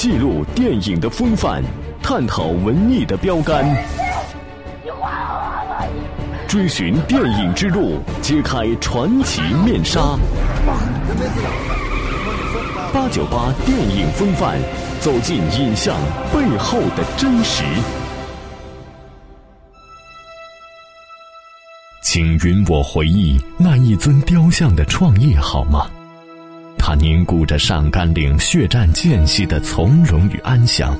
记录电影的风范，探讨文艺的标杆，追寻电影之路，揭开传奇面纱。八九八电影风范，走进影像背后的真实。请允我回忆那一尊雕像的创意好吗？他凝固着上甘岭血战间隙的从容与安详，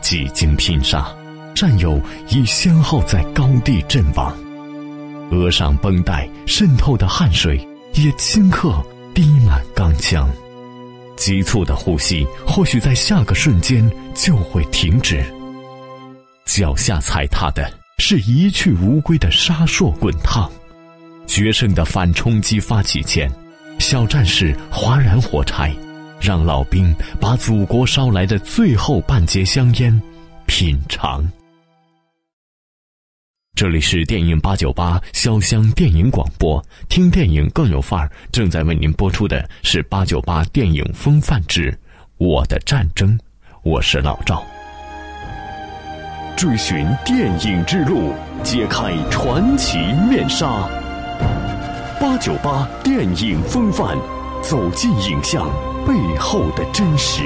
几经拼杀，战友已先后在高地阵亡，额上绷带渗透的汗水也顷刻滴满钢枪，急促的呼吸或许在下个瞬间就会停止，脚下踩踏的。是一去无归的沙烁滚烫，决胜的反冲击发起前，小战士划燃火柴，让老兵把祖国捎来的最后半截香烟品尝。这里是电影八九八潇湘电影广播，听电影更有范儿。正在为您播出的是八九八电影风范之《我的战争》，我是老赵。追寻电影之路，揭开传奇面纱。八九八电影风范，走进影像背后的真实。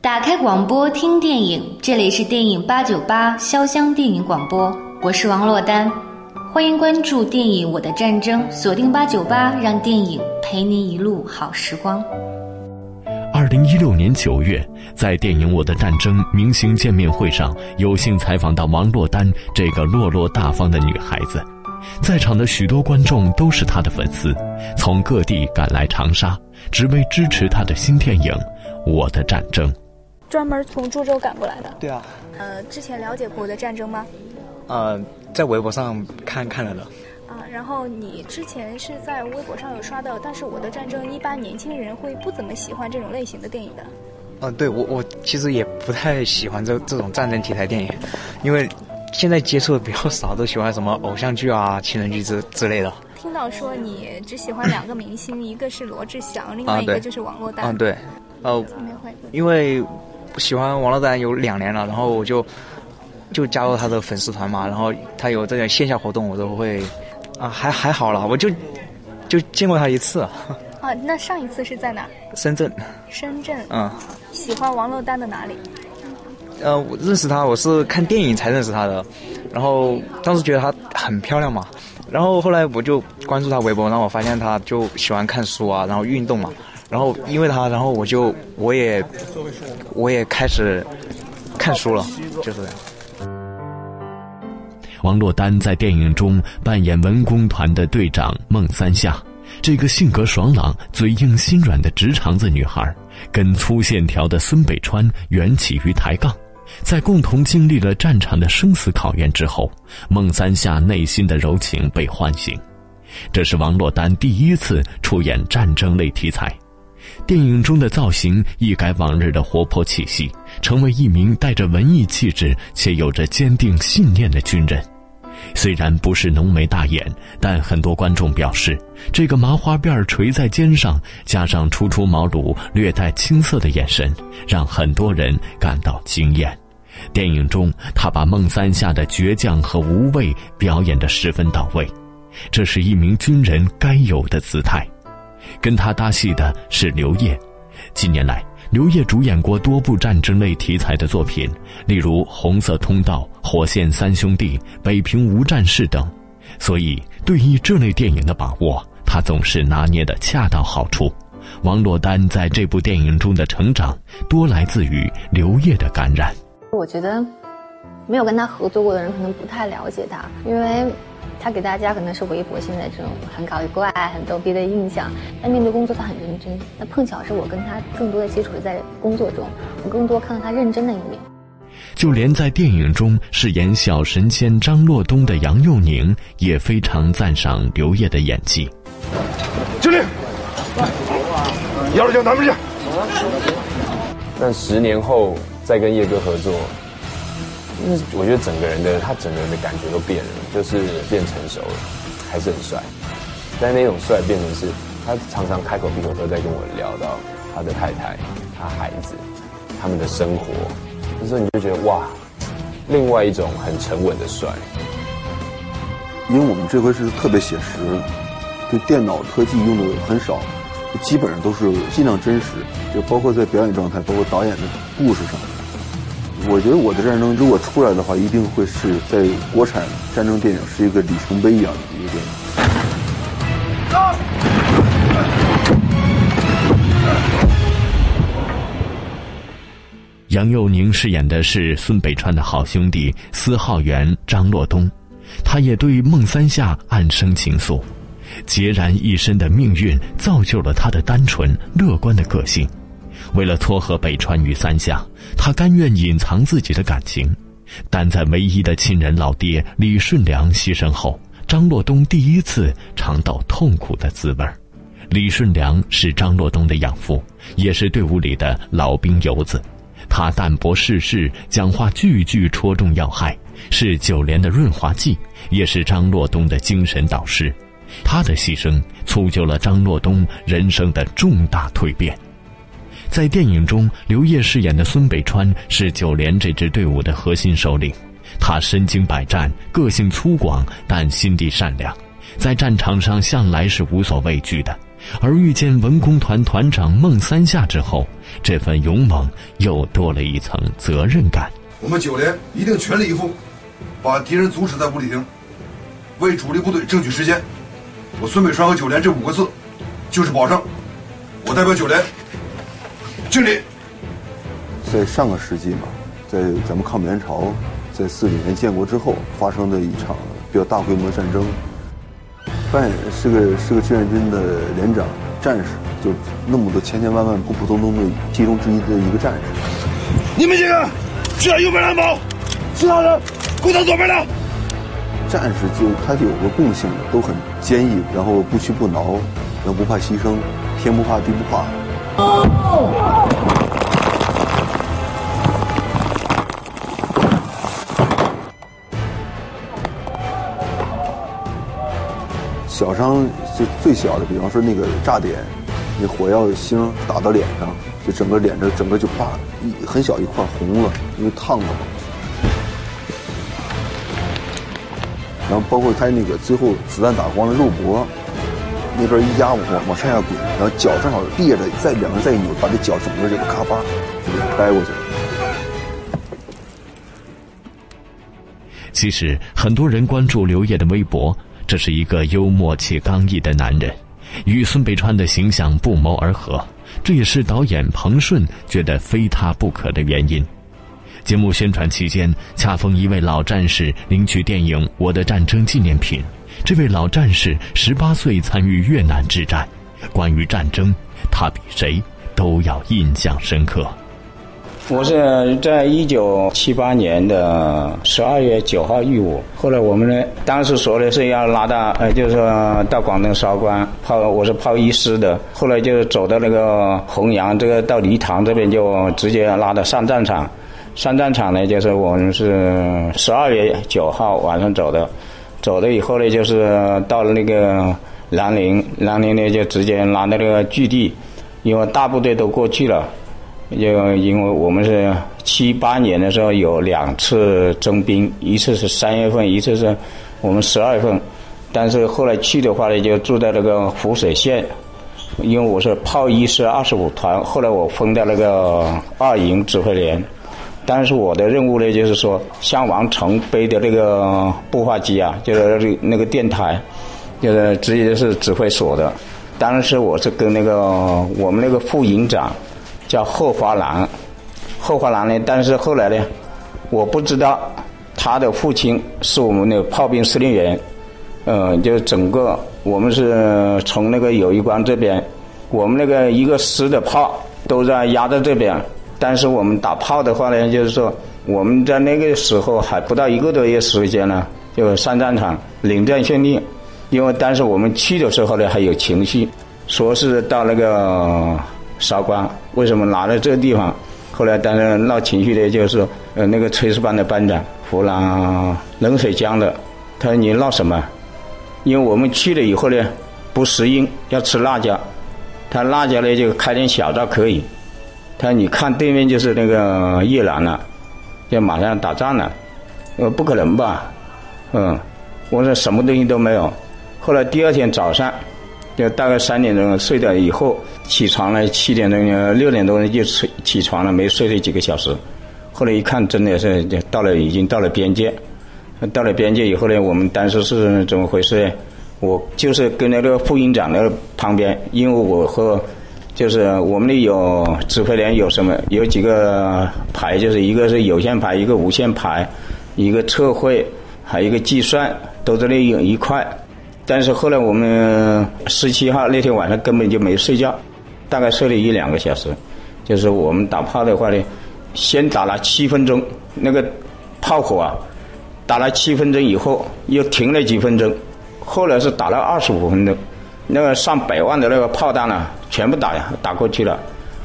打开广播听电影，这里是电影八九八潇湘电影广播，我是王珞丹，欢迎关注电影《我的战争》，锁定八九八，让电影陪您一路好时光。二零一六年九月，在电影《我的战争》明星见面会上，有幸采访到王珞丹这个落落大方的女孩子。在场的许多观众都是他的粉丝，从各地赶来长沙，只为支持他的新电影《我的战争》。专门从株洲赶过来的？对啊。呃，之前了解过我的战争吗？呃，在微博上看看了的。啊然后你之前是在微博上有刷到，但是我的战争一般年轻人会不怎么喜欢这种类型的电影的。嗯，对我我其实也不太喜欢这这种战争题材电影，因为现在接触的比较少，都喜欢什么偶像剧啊、情人剧之之类的。听到说你只喜欢两个明星，一个是罗志祥，另外一个就是王珞丹。嗯，对。呃，因为喜欢王珞丹有两年了，然后我就就加入他的粉丝团嘛，然后他有这个线下活动，我都会。啊，还还好了，我就就见过他一次。啊，那上一次是在哪？深圳。深圳。嗯。喜欢王珞丹的哪里？呃，我认识她，我是看电影才认识她的，然后当时觉得她很漂亮嘛，然后后来我就关注她微博，然后我发现她就喜欢看书啊，然后运动嘛，然后因为她，然后我就我也我也开始看书了，就是这样。王珞丹在电影中扮演文工团的队长孟三夏，这个性格爽朗、嘴硬心软的直肠子女孩，跟粗线条的孙北川缘起于抬杠，在共同经历了战场的生死考验之后，孟三夏内心的柔情被唤醒。这是王珞丹第一次出演战争类题材。电影中的造型一改往日的活泼气息，成为一名带着文艺气质且有着坚定信念的军人。虽然不是浓眉大眼，但很多观众表示，这个麻花辫垂在肩上，加上初出茅庐、略带青涩的眼神，让很多人感到惊艳。电影中，他把孟三夏的倔强和无畏表演得十分到位，这是一名军人该有的姿态。跟他搭戏的是刘烨。近年来，刘烨主演过多部战争类题材的作品，例如《红色通道》《火线三兄弟》《北平无战事》等，所以对于这类电影的把握，他总是拿捏得恰到好处。王珞丹在这部电影中的成长，多来自于刘烨的感染。我觉得，没有跟他合作过的人可能不太了解他，因为。他给大家可能是微博现在这种很搞怪、很逗逼的印象，但面对工作他很认真。那碰巧是我跟他更多的接触是在工作中，我更多看到他认真的一面。就连在电影中饰演小神仙张洛东的杨佑宁也非常赞赏刘烨的演技。经理，幺二九拿出去。那十年后再跟叶哥合作。那我觉得整个人的他整个人的感觉都变了，就是变成熟了，还是很帅，但那种帅变成是，他常常开口闭口都在跟我聊到他的太太、他孩子、他们的生活，那时候你就觉得哇，另外一种很沉稳的帅。因为我们这回是特别写实，就电脑特技用的很少，基本上都是尽量真实，就包括在表演状态，包括导演的故事上。我觉得我的战争如果出来的话，一定会是在国产战争电影是一个里程碑一样的一个电影。杨佑宁饰演的是孙北川的好兄弟司号员张洛东，他也对孟三夏暗生情愫，孑然一身的命运造就了他的单纯乐观的个性。为了撮合北川与三夏，他甘愿隐藏自己的感情，但在唯一的亲人老爹李顺良牺牲后，张洛东第一次尝到痛苦的滋味李顺良是张洛东的养父，也是队伍里的老兵游子。他淡泊世事，讲话句句戳中要害，是九连的润滑剂，也是张洛东的精神导师。他的牺牲促就了张洛东人生的重大蜕变。在电影中，刘烨饰演的孙北川是九连这支队伍的核心首领，他身经百战，个性粗犷，但心地善良，在战场上向来是无所畏惧的。而遇见文工团团长孟三夏之后，这份勇猛又多了一层责任感。我们九连一定全力以赴，把敌人阻止在五里亭，为主力部队争取时间。我孙北川和九连这五个字，就是保证。我代表九连，敬礼。在上个世纪嘛，在咱们抗美援朝在四九年建国之后发生的一场比较大规模的战争。扮演是个是个志愿军的连长战士，就那么多千千万万普普通通的其中之一的一个战士。你们几个去右边拦保，其他人跟到左边来。战士就他就有个共性，都很坚毅，然后不屈不挠，然后不怕牺牲，天不怕地不怕。小伤就最小的，比方说那个炸点，那火药星打到脸上，就整个脸这整个就啪一很小一块红了，因为烫了嘛。然后包括他那个最后子弹打光了肉搏，那边一压往往上下滚，然后脚正好别着，再两个再一扭，把这脚整个这个咔吧就给掰过去了。其实很多人关注刘烨的微博。这是一个幽默且刚毅的男人，与孙北川的形象不谋而合，这也是导演彭顺觉得非他不可的原因。节目宣传期间，恰逢一位老战士领取电影《我的战争》纪念品。这位老战士十八岁参与越南之战，关于战争，他比谁都要印象深刻。我是在一九七八年的十二月九号入伍，后来我们呢，当时说的是要拉到，呃，就是说到广东韶关炮，我是炮一师的，后来就走到那个洪阳，这个到黎塘这边就直接拉到上战场，上战场呢就是我们是十二月九号晚上走的，走了以后呢就是到了那个南宁，南宁呢就直接拉到那个据地，因为大部队都过去了。就因为我们是七八年的时候有两次征兵，一次是三月份，一次是我们十二月份。但是后来去的话呢，就住在那个湖水县，因为我是炮一师二十五团，后来我分到那个二营指挥连。但是我的任务呢，就是说向王城背的那个步话机啊，就是那个电台，就是直接是指挥所的。当时我是跟那个我们那个副营长。叫贺华兰，贺华兰呢？但是后来呢，我不知道他的父亲是我们的炮兵司令员。嗯，就整个我们是从那个友谊关这边，我们那个一个师的炮都在压在这边。但是我们打炮的话呢，就是说我们在那个时候还不到一个多月时间呢，就上战场领战训练。因为当时我们去的时候呢，还有情绪，说是到那个。韶关为什么拿了这个地方？后来当然闹情绪的就是呃那个炊事班的班长湖南冷水江的，他说你闹什么？因为我们去了以后呢，不适应，要吃辣椒，他辣椒呢就开点小灶可以。他说你看对面就是那个越南了，就马上打仗了，呃，不可能吧？嗯，我说什么东西都没有。后来第二天早上，就大概三点钟睡了以后，起床了七点钟、六点多就起起床了，没睡了几个小时。后来一看，真的是到了，已经到了边界。到了边界以后呢，我们当时是怎么回事？我就是跟那个副营长那旁边，因为我和就是我们的有指挥连有什么有几个排，就是一个是有线排，一个无线排，一个测绘，还有一个计算，都在那有一块。但是后来我们十七号那天晚上根本就没睡觉，大概睡了一两个小时。就是我们打炮的话呢，先打了七分钟，那个炮火啊。打了七分钟以后，又停了几分钟，后来是打了二十五分钟，那个上百万的那个炮弹呢，全部打呀打过去了，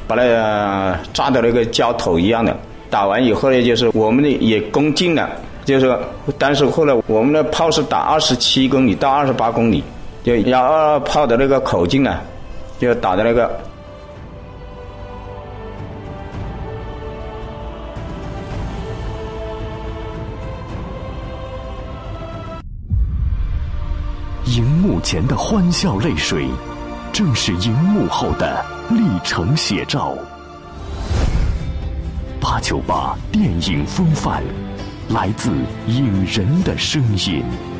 把那个炸的那个焦头一样的。打完以后呢，就是我们的也攻进了，就是但是后来我们的炮是打二十七公里到二十八公里，就幺二炮的那个口径呢，就打的那个。荧幕前的欢笑泪水，正是荧幕后的历程写照。八九八电影风范，来自影人的声音。